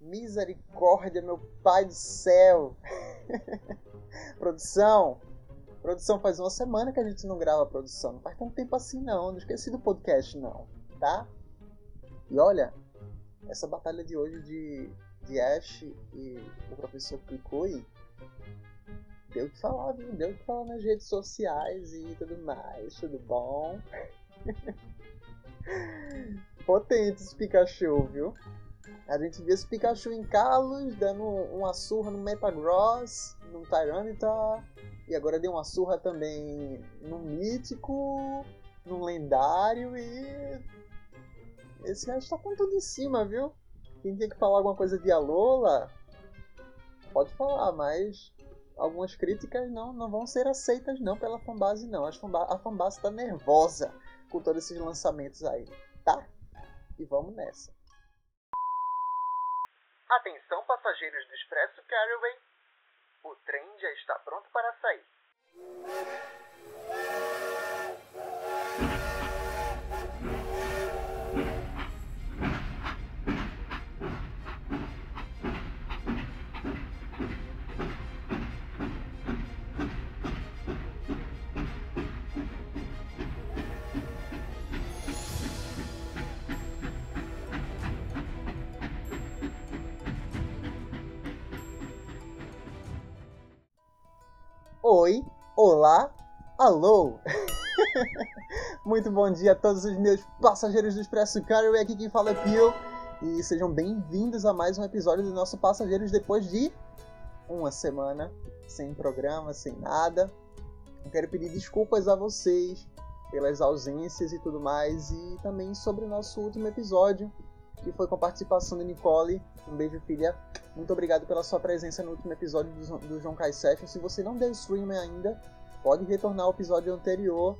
Misericórdia, meu pai do céu! produção! Produção, faz uma semana que a gente não grava a produção. Não faz tanto tempo assim não. Não esqueci do podcast não, tá? E olha, essa batalha de hoje de, de Ash e o professor Kikui deu o que falar, viu? Deu o que falar nas redes sociais e tudo mais. Tudo bom? Potente esse Pikachu, viu? A gente viu esse Pikachu em Kalos, dando uma surra no Metagross, no Tyranitar, e agora deu uma surra também no Mítico, no Lendário, e... Esse resto tá com tudo em cima, viu? Quem tem que falar alguma coisa de Alola, pode falar, mas algumas críticas não, não vão ser aceitas não pela fanbase não. A fanbase tá nervosa com todos esses lançamentos aí, tá? E vamos nessa. Atenção passageiros do Expresso Carraway, o trem já está pronto para sair. Olá, alô! Muito bom dia a todos os meus passageiros do Expresso Carry, aqui quem fala é Pio, e sejam bem-vindos a mais um episódio do nosso Passageiros depois de uma semana sem programa, sem nada. Eu quero pedir desculpas a vocês pelas ausências e tudo mais, e também sobre o nosso último episódio, que foi com a participação de Nicole. Um beijo, filha. Muito obrigado pela sua presença no último episódio do, do João Kai Session. Se você não deu stream ainda, pode retornar ao episódio anterior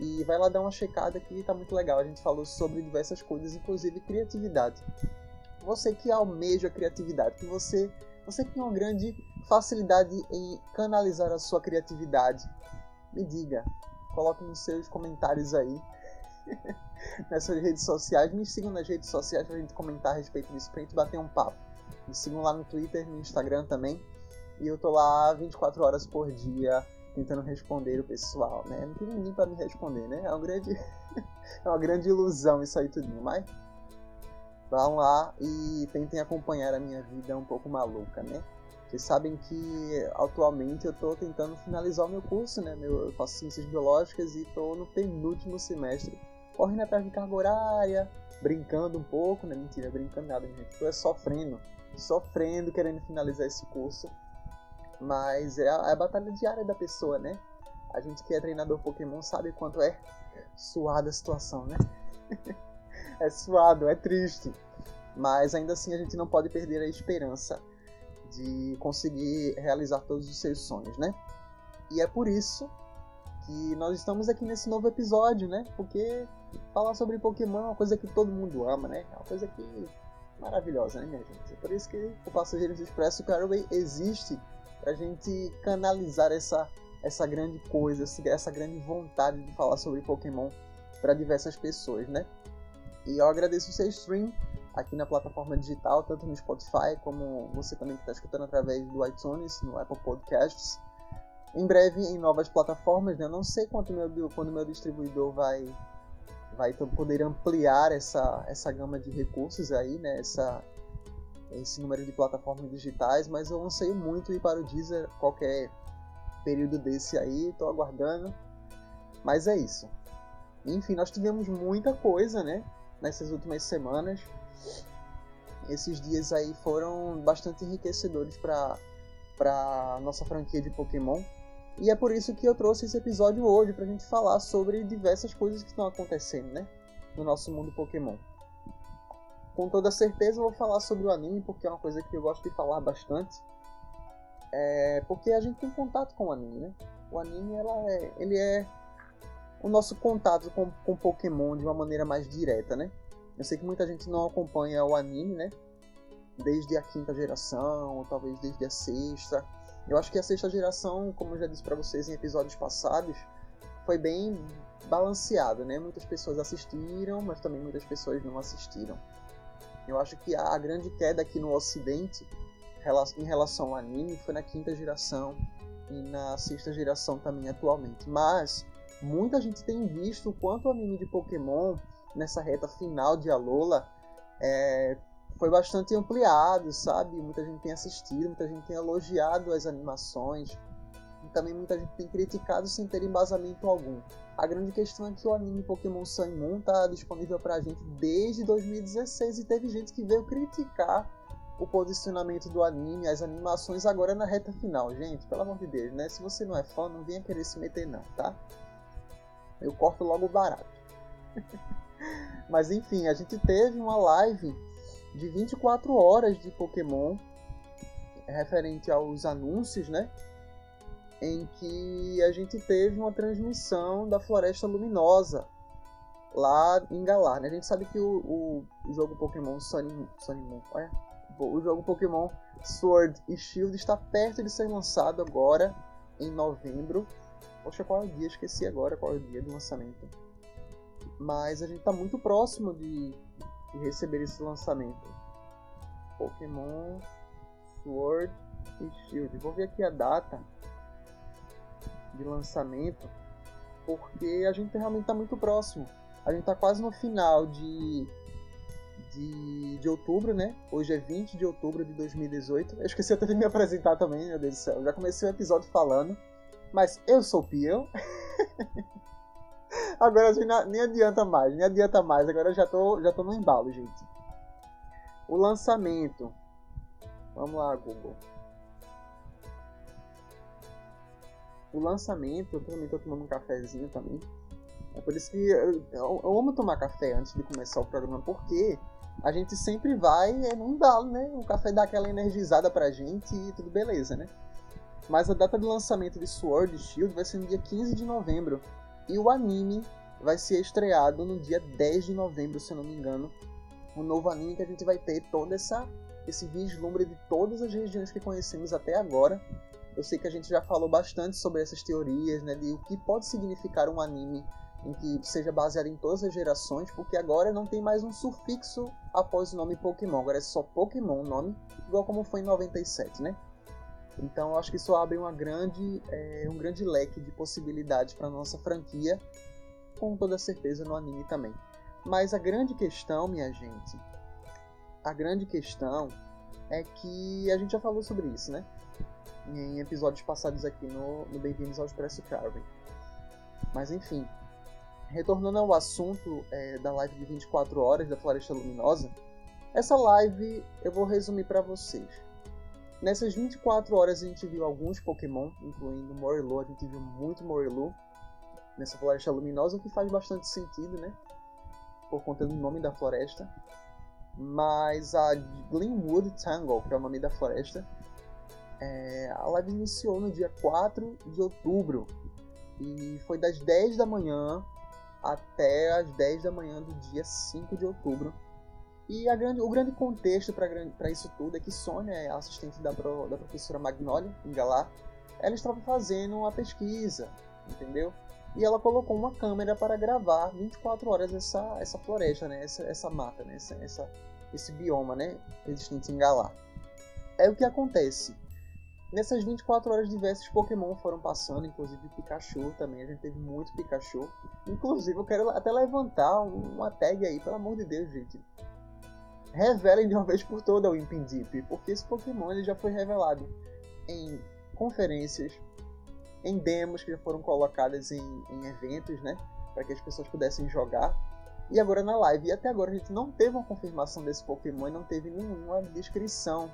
e vai lá dar uma checada que tá muito legal. A gente falou sobre diversas coisas, inclusive criatividade. Você que almeja criatividade, que você, você que tem uma grande facilidade em canalizar a sua criatividade, me diga, coloque nos seus comentários aí nessas redes sociais. Me sigam nas redes sociais pra gente comentar a respeito disso, pra gente bater um papo. Me sigam lá no Twitter, no Instagram também. E eu tô lá 24 horas por dia tentando responder o pessoal, né? Não tem ninguém para me responder, né? É uma grande, é uma grande ilusão isso aí tudinho, mas vão lá e tentem acompanhar a minha vida um pouco maluca, né? Vocês sabem que atualmente eu estou tentando finalizar o meu curso, né? Meu, eu faço ciências biológicas e estou no penúltimo semestre, correndo atrás de carga horária, brincando um pouco, né? Mentira, brincando nada, gente. Estou é sofrendo sofrendo querendo finalizar esse curso. Mas é a, é a batalha diária da pessoa, né? A gente que é treinador Pokémon sabe quanto é suada a situação, né? é suado, é triste. Mas ainda assim a gente não pode perder a esperança de conseguir realizar todos os seus sonhos, né? E é por isso que nós estamos aqui nesse novo episódio, né? Porque falar sobre Pokémon é uma coisa que todo mundo ama, né? É uma coisa que maravilhosa, né, minha gente? É por isso que o Passageiros Expresso Caraway existe pra gente canalizar essa, essa grande coisa, essa grande vontade de falar sobre Pokémon para diversas pessoas, né? E eu agradeço o seu stream aqui na plataforma digital, tanto no Spotify como você também que está escutando através do iTunes, no Apple Podcasts. Em breve em novas plataformas, né? Eu não sei quanto meu, quando meu distribuidor vai vai poder ampliar essa, essa gama de recursos aí, né? Essa, esse número de plataformas digitais, mas eu anseio muito ir para o Deezer qualquer período desse aí, estou aguardando. Mas é isso. Enfim, nós tivemos muita coisa, né? Nessas últimas semanas. Esses dias aí foram bastante enriquecedores para para nossa franquia de Pokémon. E é por isso que eu trouxe esse episódio hoje, pra gente falar sobre diversas coisas que estão acontecendo, né? No nosso mundo Pokémon. Com toda certeza eu vou falar sobre o anime, porque é uma coisa que eu gosto de falar bastante. É porque a gente tem contato com o anime, né? O anime, ela é, ele é o nosso contato com, com Pokémon de uma maneira mais direta, né? Eu sei que muita gente não acompanha o anime, né? Desde a quinta geração, ou talvez desde a sexta eu acho que a sexta geração, como eu já disse para vocês em episódios passados, foi bem balanceado, né? Muitas pessoas assistiram, mas também muitas pessoas não assistiram. Eu acho que a grande queda aqui no Ocidente em relação ao anime foi na quinta geração e na sexta geração também atualmente. Mas muita gente tem visto o quanto o anime de Pokémon nessa reta final de Alola é, foi bastante ampliado, sabe? Muita gente tem assistido, muita gente tem elogiado as animações. E também muita gente tem criticado sem ter embasamento algum. A grande questão é que o anime Pokémon Sun Moon está disponível pra gente desde 2016 e teve gente que veio criticar o posicionamento do anime, as animações agora na reta final. Gente, pelo amor de Deus, né? Se você não é fã, não venha querer se meter não, tá? Eu corto logo barato. Mas enfim, a gente teve uma live de 24 horas de Pokémon referente aos anúncios, né? Em que a gente teve uma transmissão da Floresta Luminosa lá em Galar. Né? A gente sabe que o, o jogo Pokémon Sun, Sun Moon, olha, o jogo Pokémon Sword e Shield está perto de ser lançado agora em novembro. Poxa, qual é o dia? Esqueci agora qual é o dia do lançamento. Mas a gente está muito próximo de, de receber esse lançamento. Pokémon Sword e Shield. Vou ver aqui a data de lançamento, porque a gente realmente está muito próximo. A gente está quase no final de, de, de outubro, né? Hoje é 20 de outubro de 2018. Eu esqueci até de me apresentar também, meu Deus do céu. Eu já comecei o episódio falando, mas eu sou o Pio. Agora assim, nem adianta mais, nem adianta mais. Agora eu já tô, já tô no embalo, gente. O lançamento. Vamos lá, Google. O lançamento, eu também tô tomando um cafezinho também. É por isso que eu, eu, eu, amo tomar café antes de começar o programa, porque a gente sempre vai é, no embalo, né? O café dá aquela energizada pra gente e tudo beleza, né? Mas a data de lançamento de Sword Shield vai ser no dia 15 de novembro. E o anime vai ser estreado no dia 10 de novembro, se eu não me engano. Um novo anime que a gente vai ter todo essa, esse vislumbre de todas as regiões que conhecemos até agora. Eu sei que a gente já falou bastante sobre essas teorias, né, de o que pode significar um anime em que seja baseado em todas as gerações, porque agora não tem mais um sufixo após o nome Pokémon, agora é só Pokémon o nome, igual como foi em 97, né? Então eu acho que isso abre uma grande, é, um grande leque de possibilidades para nossa franquia, com toda certeza no anime também. Mas a grande questão, minha gente, a grande questão é que a gente já falou sobre isso, né? Em episódios passados aqui no, no Bem-vindos ao Expresso Carving. Mas enfim, retornando ao assunto é, da live de 24 horas da Floresta Luminosa, essa live eu vou resumir para vocês. Nessas 24 horas a gente viu alguns Pokémon, incluindo Morilu, a gente viu muito Morilu nessa Floresta Luminosa, o que faz bastante sentido, né? Por conta do nome da floresta. Mas a Glenwood Tangle, que é o nome da floresta, é, a live iniciou no dia 4 de outubro e foi das 10 da manhã até as 10 da manhã do dia 5 de outubro. E grande, o grande contexto para isso tudo é que Sônia é assistente da, pro, da professora Magnolia, em Galar. Ela estava fazendo uma pesquisa, entendeu? E ela colocou uma câmera para gravar 24 horas essa, essa floresta, né? essa, essa mata, né? essa, essa, esse bioma né? existente em Galar. É o que acontece. Nessas 24 horas, diversos Pokémon foram passando, inclusive Pikachu também. A gente teve muito Pikachu. Inclusive, eu quero até levantar uma tag aí, pelo amor de Deus, gente. Revelem de uma vez por toda o Impindip, porque esse Pokémon ele já foi revelado em conferências, em demos que já foram colocadas em, em eventos, né? Para que as pessoas pudessem jogar. E agora na live. E até agora a gente não teve uma confirmação desse Pokémon e não teve nenhuma descrição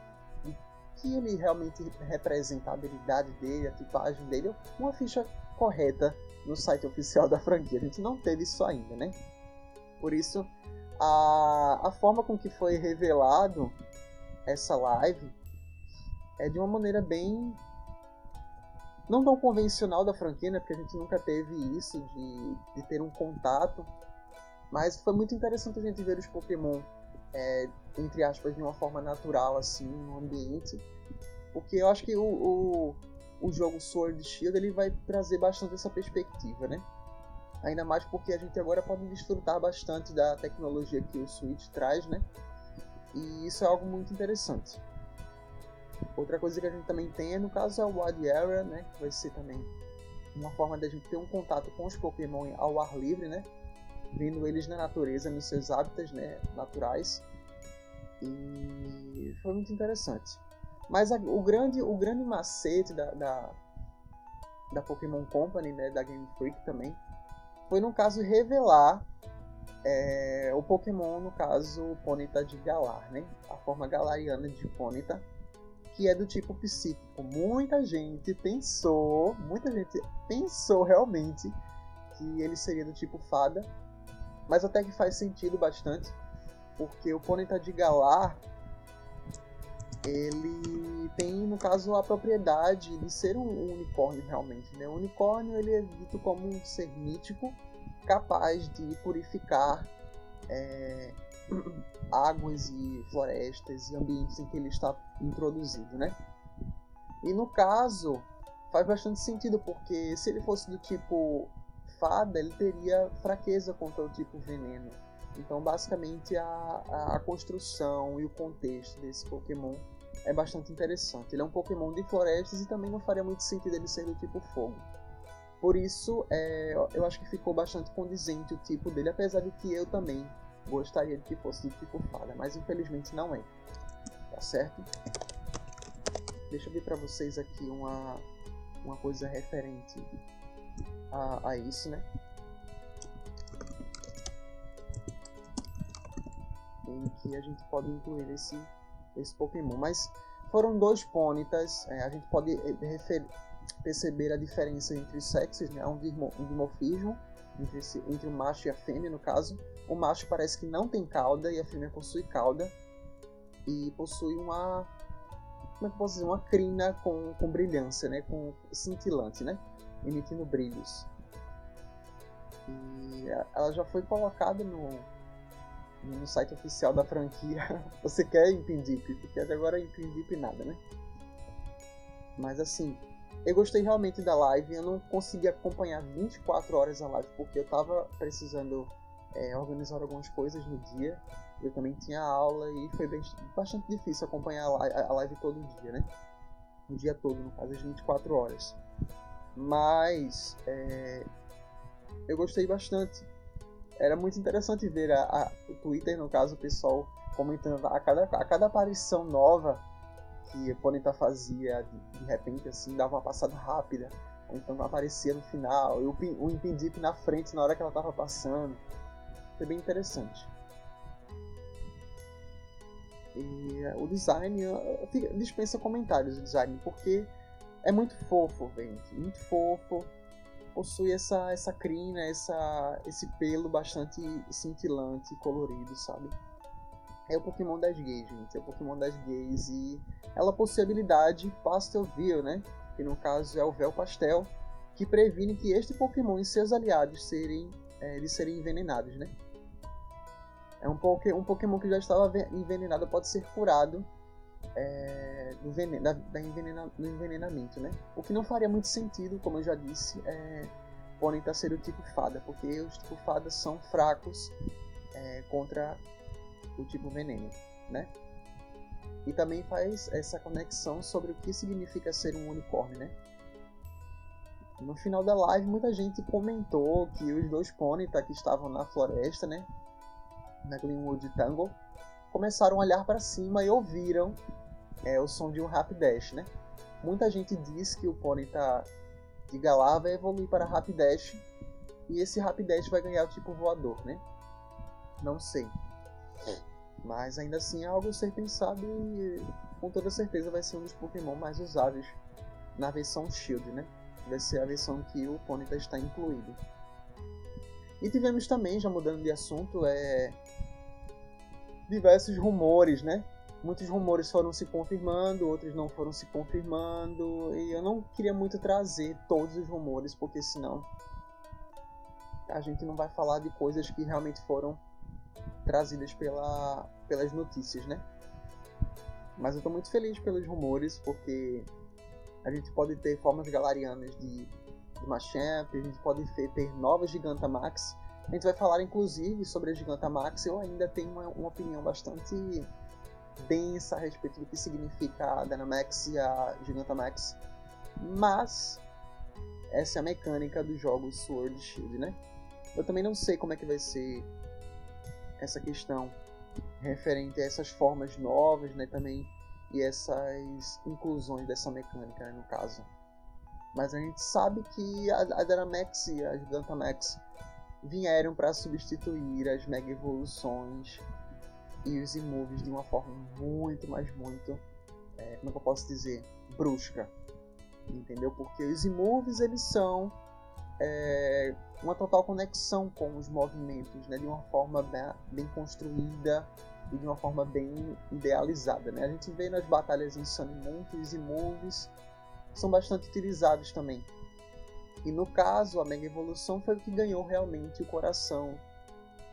que ele realmente representa a habilidade dele, a tipagem dele, uma ficha correta no site oficial da franquia. A gente não teve isso ainda, né? Por isso, a, a forma com que foi revelado essa live é de uma maneira bem não tão convencional da franquia, né? Porque a gente nunca teve isso de, de ter um contato. Mas foi muito interessante a gente ver os Pokémon é, entre aspas, de uma forma natural, assim, no ambiente. Porque eu acho que o, o, o jogo Sword Shield ele vai trazer bastante essa perspectiva, né? Ainda mais porque a gente agora pode desfrutar bastante da tecnologia que o Switch traz, né? E isso é algo muito interessante. Outra coisa que a gente também tem, no caso, é o Wild Area, né? Que vai ser também uma forma da gente ter um contato com os Pokémon ao ar livre, né? Vendo eles na natureza, nos seus hábitats né, naturais. E foi muito interessante. Mas a, o, grande, o grande macete da, da, da Pokémon Company, né, da Game Freak também, foi no caso revelar é, o Pokémon, no caso, o Ponyta de Galar, né? A forma galariana de Ponyta que é do tipo psíquico. Muita gente pensou, muita gente pensou realmente que ele seria do tipo fada, mas até que faz sentido bastante, porque o Ponyta de Galar ele tem, no caso, a propriedade de ser um unicórnio realmente. Né? O unicórnio ele é dito como um ser mítico capaz de purificar é, águas e florestas e ambientes em que ele está introduzido, né? E no caso, faz bastante sentido, porque se ele fosse do tipo fada, ele teria fraqueza contra o tipo veneno. Então, basicamente, a, a construção e o contexto desse Pokémon é bastante interessante. Ele é um Pokémon de florestas e também não faria muito sentido ele ser do tipo fogo. Por isso, é, eu acho que ficou bastante condizente o tipo dele, apesar de que eu também gostaria de que fosse de tipo fada, mas infelizmente não é. Tá certo? Deixa eu ver para vocês aqui uma, uma coisa referente a, a isso, né? Em que a gente pode incluir esse, esse Pokémon. Mas foram dois pônitas, é, a gente pode refer, perceber a diferença entre os sexos, né? um, dimorfismo entre, entre o macho e a fêmea, no caso. O macho parece que não tem cauda e a fêmea possui cauda. E possui uma. Como é que posso dizer? Uma crina com, com brilhância, né? Com cintilante, né? Emitindo brilhos. E ela já foi colocada no, no site oficial da franquia. Você quer Impindip? Porque até agora Impindip nada, né? Mas assim, eu gostei realmente da live, eu não consegui acompanhar 24 horas a live porque eu tava precisando é, organizar algumas coisas no dia. Eu também tinha aula e foi bem, bastante difícil acompanhar a live, a live todo dia, né? O dia todo, no caso, as 24 horas. Mas é, eu gostei bastante. Era muito interessante ver a, a, o Twitter, no caso, o pessoal comentando a cada, a cada aparição nova que o Ponyta fazia de, de, repente assim, dava uma passada rápida, ou então aparecia no final, e o, o Impindip na frente na hora que ela estava passando. Foi bem interessante. E uh, o design, dispensa comentários o design, porque é muito fofo, gente, muito fofo. Possui essa, essa crina, essa, esse pelo bastante cintilante colorido, sabe? é o Pokémon das gays, gente. É o Pokémon das gays e ela possui a habilidade Pastel Veil, né? Que no caso é o véu pastel, que previne que este Pokémon e seus aliados serem, é, eles serem envenenados, né? É um, um Pokémon que já estava envenenado pode ser curado é, do, veneno, da, da envenena, do envenenamento, né? O que não faria muito sentido, como eu já disse, é Ponyta ser o tipo fada, porque os tipo fada são fracos é, contra o tipo veneno, né? E também faz essa conexão sobre o que significa ser um unicórnio, né? No final da live, muita gente comentou que os dois Ponyta que estavam na floresta, né? Na Glenwood Tangle, começaram a olhar para cima e ouviram é, o som de um Rapidash, né? Muita gente diz que o Ponyta de Galar vai evoluir para Rapidash e esse Rapidash vai ganhar o tipo voador, né? Não sei. Mas ainda assim é algo a ser pensado e com toda certeza vai ser um dos Pokémon mais usados na versão Shield, né? Vai ser a versão que o Ponyta está incluído. E tivemos também, já mudando de assunto, é... diversos rumores, né? Muitos rumores foram se confirmando, outros não foram se confirmando, e eu não queria muito trazer todos os rumores, porque senão a gente não vai falar de coisas que realmente foram trazidas pela, pelas notícias, né? Mas eu estou muito feliz pelos rumores, porque a gente pode ter formas galarianas de, de Machamp, a gente pode ter, ter novas Gigantamax. A gente vai falar inclusive sobre a Gigantamax. Eu ainda tenho uma, uma opinião bastante densa a respeito do que significa a Dynamax e a Gigantamax, mas essa é a mecânica dos jogos Sword Shield, né? Eu também não sei como é que vai ser essa questão referente a essas formas novas, né, também e essas inclusões dessa mecânica, né, no caso. Mas a gente sabe que a, a Dynamax e a Gigantamax vieram para substituir as Mega Evoluções e os Immoves de uma forma muito, mas muito, é, como é eu posso dizer, brusca. Entendeu? Porque os Immoves eles são é, uma total conexão com os movimentos, né? De uma forma bem, bem construída e de uma forma bem idealizada, né? A gente vê nas batalhas em Sun Moon que os Immoves são bastante utilizados também e no caso, a Mega Evolução foi o que ganhou realmente o coração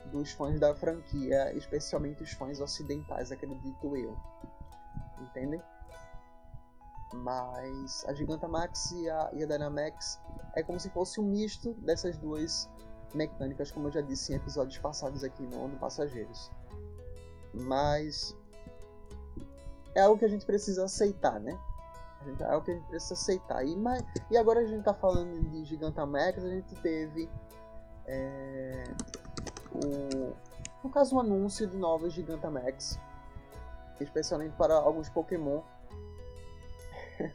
dos fãs da franquia, especialmente os fãs ocidentais, acredito eu. Entendem? Mas a Gigantamax e a, e a Dynamax é como se fosse um misto dessas duas mecânicas, como eu já disse em episódios passados aqui no, no Passageiros. Mas é algo que a gente precisa aceitar, né? É o que a gente precisa aceitar. E, mas, e agora a gente está falando de Gigantamax, a gente teve é, o, no caso um anúncio de novos Gigantamax, especialmente para alguns Pokémon.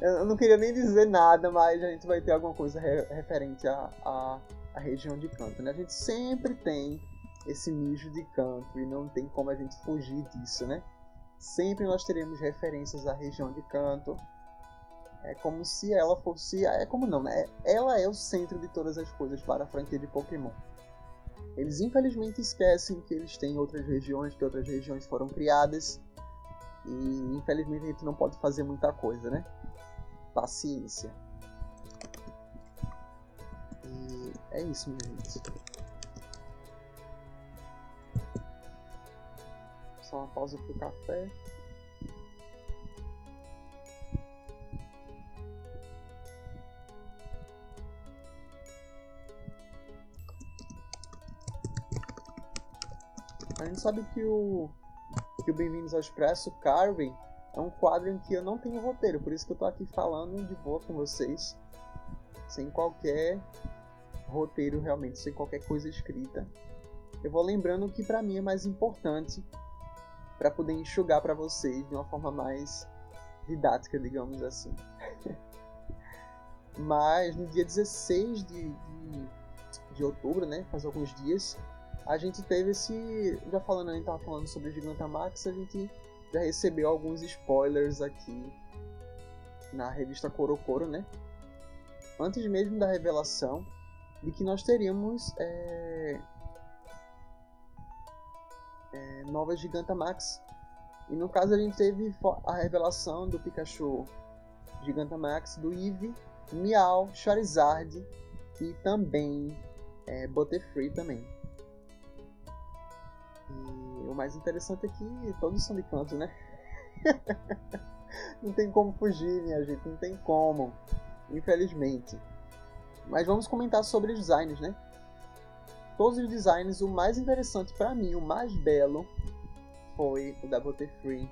Eu não queria nem dizer nada, mas a gente vai ter alguma coisa re referente à, à, à, região de canto. Né? A gente sempre tem esse mijo de canto e não tem como a gente fugir disso, né? sempre nós teremos referências à região de canto. É como se ela fosse. É como não, né? Ela é o centro de todas as coisas para a franquia de Pokémon. Eles infelizmente esquecem que eles têm outras regiões, que outras regiões foram criadas. E infelizmente a gente não pode fazer muita coisa, né? Paciência. E é isso, minha gente. Só uma pausa pro café. Gente sabe que o que o Bem-vindos ao Expresso Carving é um quadro em que eu não tenho roteiro, por isso que eu tô aqui falando de boa com vocês, sem qualquer roteiro realmente, sem qualquer coisa escrita. Eu vou lembrando que para mim é mais importante para poder enxugar para vocês de uma forma mais didática, digamos assim. Mas no dia 16 de, de, de, outubro, né, faz alguns dias, a gente teve esse. Já falando, a gente tava falando sobre Gigantamax, a gente já recebeu alguns spoilers aqui na revista Corocoro, né? Antes mesmo da revelação de que nós teríamos é, é, novas Gigantamax. E no caso a gente teve a revelação do Pikachu Gigantamax, do Eevee, Meow, Charizard e também é, Butterfree também. E o mais interessante é que todos são de canto, né? não tem como fugir, minha gente, não tem como, infelizmente. Mas vamos comentar sobre os designs, né? todos os designs, o mais interessante para mim, o mais belo, foi o da Butterfree.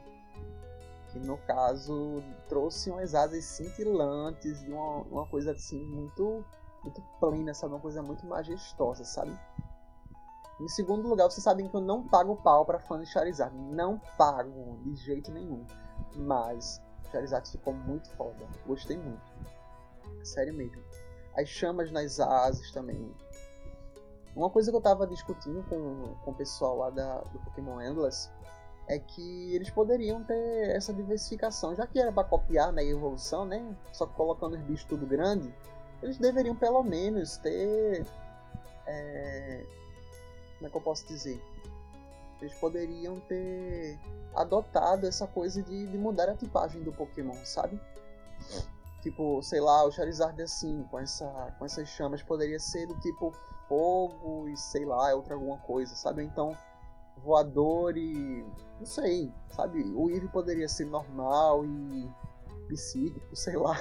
Que no caso trouxe umas asas cintilantes e uma, uma coisa assim muito, muito plena, sabe? Uma coisa muito majestosa, sabe? Em segundo lugar, vocês sabem que eu não pago pau para fã de Charizard. Não pago, de jeito nenhum. Mas Charizard ficou muito foda. Gostei muito. Sério mesmo. As chamas nas asas também. Uma coisa que eu tava discutindo com, com o pessoal lá da, do Pokémon Endless é que eles poderiam ter essa diversificação, já que era para copiar na né, evolução, né? Só colocando os bichos tudo grande, eles deveriam pelo menos ter. É, como é que eu posso dizer? Eles poderiam ter adotado essa coisa de, de mudar a tipagem do Pokémon, sabe? Tipo, sei lá, o Charizard assim, com, essa, com essas chamas, poderia ser do tipo fogo e sei lá, é outra alguma coisa, sabe? Então, voador e. não sei, sabe? O Eve poderia ser normal e psíquico, sei lá.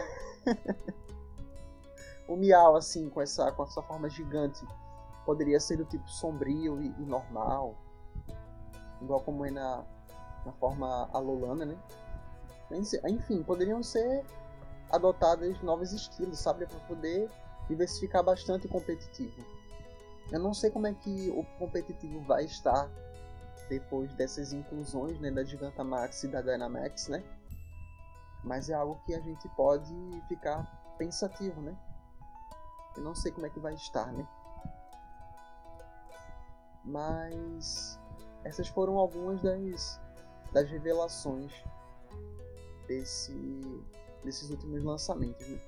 o Miau, assim, com essa, com essa forma gigante, poderia ser do tipo sombrio e, e normal. Igual como é na, na forma alolana, né? Enfim, poderiam ser adotadas novos estilos, sabe, para poder diversificar bastante o competitivo. Eu não sei como é que o competitivo vai estar depois dessas inclusões, né, da Gigantamax e da Dynamax, né? Mas é algo que a gente pode ficar pensativo, né? Eu não sei como é que vai estar, né? Mas essas foram algumas das, das revelações desse, desses últimos lançamentos, né?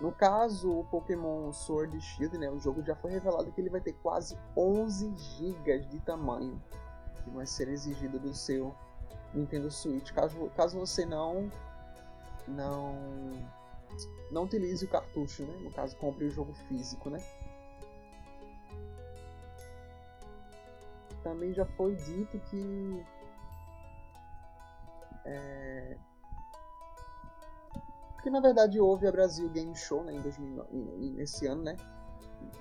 No caso, o Pokémon Sword Shield, né, o jogo já foi revelado que ele vai ter quase 11 GB de tamanho que vai ser exigido do seu Nintendo Switch, caso, caso você não não não utilize o cartucho, né? No caso, compre o jogo físico, né? Também já foi dito que é... Porque na verdade houve a Brasil Game Show né, em 2000, nesse ano, né?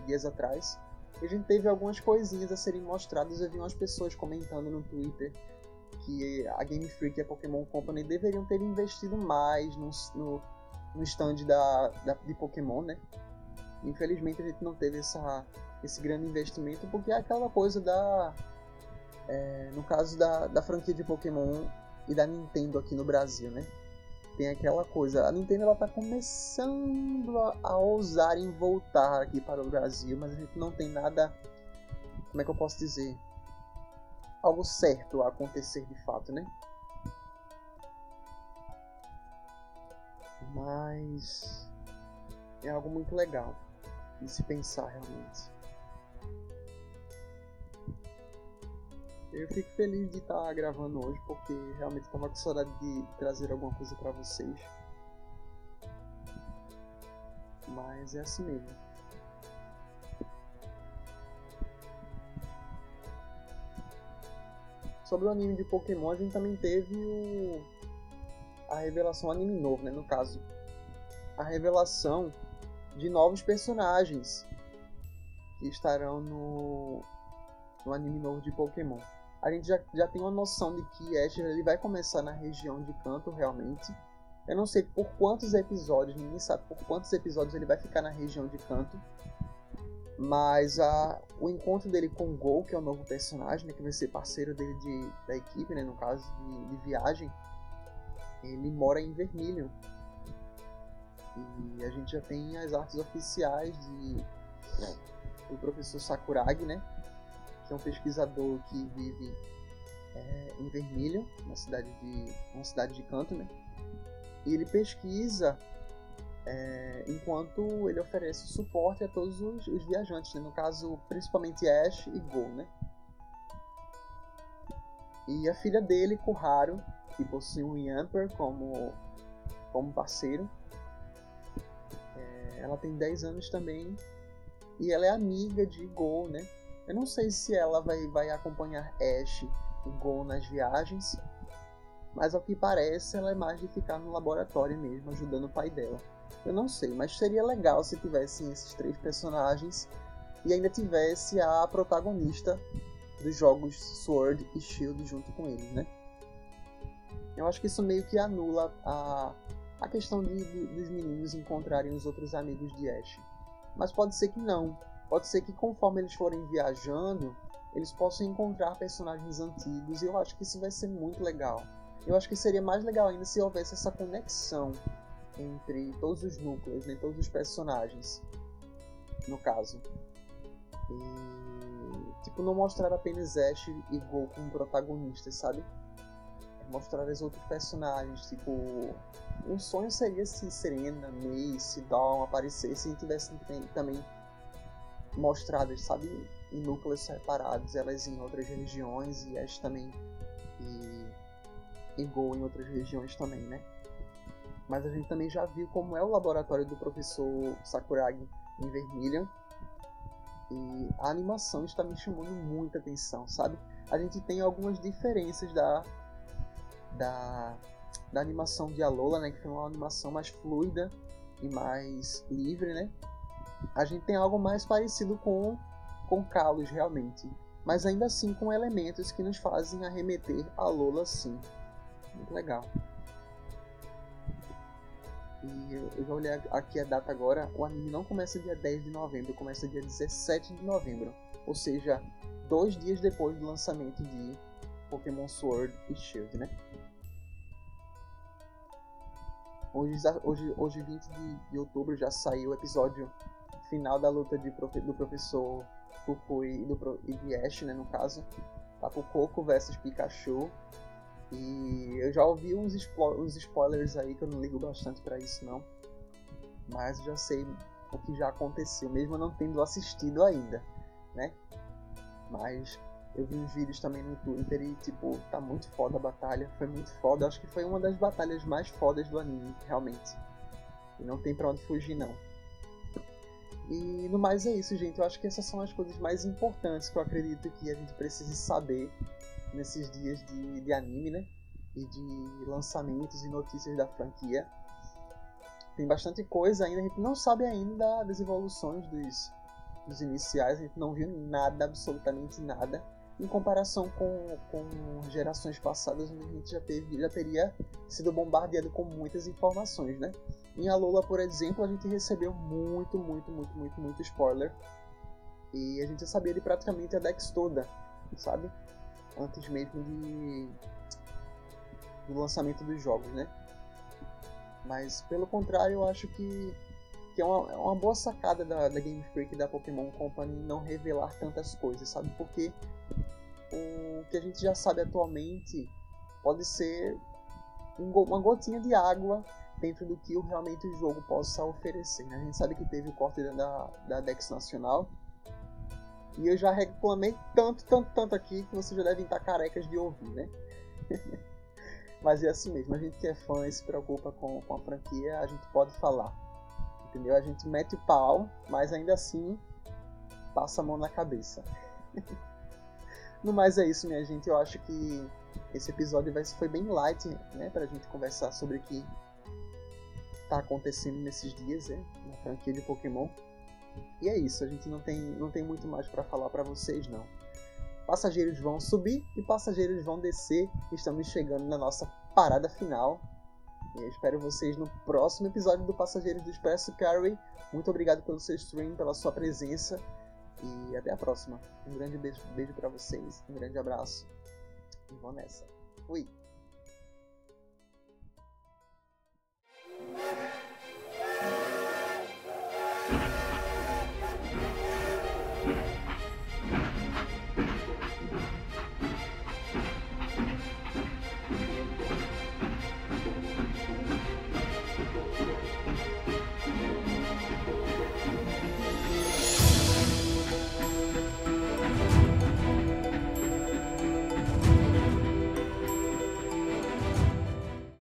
Dias atrás. E a gente teve algumas coisinhas a serem mostradas. Eu vi umas pessoas comentando no Twitter que a Game Freak e a Pokémon Company deveriam ter investido mais no, no, no stand da, da, de Pokémon, né? Infelizmente a gente não teve essa, esse grande investimento porque é aquela coisa da. É, no caso da, da franquia de Pokémon e da Nintendo aqui no Brasil, né? Tem aquela coisa, a Nintendo ela tá começando a, a ousar em voltar aqui para o Brasil, mas a gente não tem nada, como é que eu posso dizer, algo certo a acontecer de fato, né? Mas é algo muito legal de se pensar realmente. Eu fico feliz de estar gravando hoje porque realmente estava com saudade de trazer alguma coisa para vocês. Mas é assim mesmo. Sobre o anime de Pokémon, a gente também teve o... a revelação anime novo, né? No caso, a revelação de novos personagens que estarão no, no anime novo de Pokémon a gente já, já tem uma noção de que Ash ele vai começar na região de canto realmente. Eu não sei por quantos episódios, ninguém sabe por quantos episódios ele vai ficar na região de canto. Mas a, o encontro dele com o Gol, que é o novo personagem, né, que vai ser parceiro dele de, da equipe, né, no caso de, de viagem, ele mora em Vermilion. E a gente já tem as artes oficiais de, do professor Sakuragi, né? Que é um pesquisador que vive é, em Vermilho, uma cidade de uma cidade de canto, né? E ele pesquisa é, enquanto ele oferece suporte a todos os, os viajantes, né? no caso principalmente Ash e Go, né? E a filha dele, Koharu, que possui um Yamper como como parceiro, é, ela tem 10 anos também e ela é amiga de Go, né? Eu não sei se ela vai, vai acompanhar Ash e Gon nas viagens, mas ao que parece ela é mais de ficar no laboratório mesmo, ajudando o pai dela. Eu não sei, mas seria legal se tivessem esses três personagens e ainda tivesse a protagonista dos jogos Sword e Shield junto com eles, né? Eu acho que isso meio que anula a, a questão de, de, dos meninos encontrarem os outros amigos de Ash. Mas pode ser que não, Pode ser que conforme eles forem viajando, eles possam encontrar personagens antigos e eu acho que isso vai ser muito legal. Eu acho que seria mais legal ainda se houvesse essa conexão entre todos os núcleos, né, todos os personagens, no caso. E, tipo, não mostrar apenas Ash e Go como protagonistas, sabe? Mostrar os outros personagens, tipo... Um sonho seria se Serena, Mace, Dawn aparecessem e tivessem também mostradas, sabe, em núcleos separados, elas em outras regiões e as também e, e Go em outras regiões também, né? Mas a gente também já viu como é o laboratório do professor Sakuragi em Vermilion e a animação está me chamando muita atenção, sabe? A gente tem algumas diferenças da da, da animação de Alola, né, que foi uma animação mais fluida e mais livre, né? A gente tem algo mais parecido com com Kalos realmente. mas ainda assim com elementos que nos fazem arremeter a Lola sim. Muito legal. E eu já olhei aqui a data agora, o anime não começa dia 10 de novembro, começa dia 17 de novembro. Ou seja, dois dias depois do lançamento de Pokémon Sword e Shield, né? Hoje, hoje, hoje 20 de, de outubro, já saiu o episódio final da luta de, do professor Fukui e, do, e de Ash, né, no caso. Tá pro Coco versus Pikachu. E eu já ouvi uns, spo uns spoilers aí que eu não ligo bastante para isso não. Mas já sei o que já aconteceu, mesmo não tendo assistido ainda, né? Mas eu vi uns vídeos também no Twitter e, tipo, tá muito foda a batalha. Foi muito foda. Acho que foi uma das batalhas mais fodas do anime, realmente. E não tem pra onde fugir, não. E no mais é isso, gente. Eu acho que essas são as coisas mais importantes que eu acredito que a gente precise saber nesses dias de, de anime, né? E de lançamentos e notícias da franquia. Tem bastante coisa ainda, a gente não sabe ainda das evoluções dos, dos iniciais, a gente não viu nada, absolutamente nada em comparação com, com gerações passadas, onde a gente já, teve, já teria sido bombardeado com muitas informações, né? Em Alola, por exemplo, a gente recebeu muito, muito, muito, muito, muito spoiler. E a gente já sabia de praticamente a Dex toda, sabe? Antes mesmo de do lançamento dos jogos, né? Mas pelo contrário, eu acho que, que é, uma, é uma boa sacada da, da Game Freak e da Pokémon Company não revelar tantas coisas, sabe? Porque o que a gente já sabe atualmente pode ser um, uma gotinha de água dentro do que realmente o jogo possa oferecer. Né? A gente sabe que teve o corte da, da Dex Nacional. E eu já reclamei tanto, tanto, tanto aqui que vocês já devem estar carecas de ouvir, né? Mas é assim mesmo, a gente que é fã e se preocupa com, com a franquia, a gente pode falar. Entendeu? A gente mete o pau, mas ainda assim passa a mão na cabeça. No mais é isso, minha gente. Eu acho que esse episódio vai, foi bem light, né? Pra gente conversar sobre o que tá acontecendo nesses dias, né? Na franquia de Pokémon. E é isso, a gente não tem, não tem muito mais para falar para vocês, não. Passageiros vão subir e passageiros vão descer. Estamos chegando na nossa parada final. Eu espero vocês no próximo episódio do Passageiros do Expresso Carry. Muito obrigado pelo seu stream, pela sua presença. E até a próxima. Um grande beijo, beijo para vocês, um grande abraço. E vou nessa. Fui!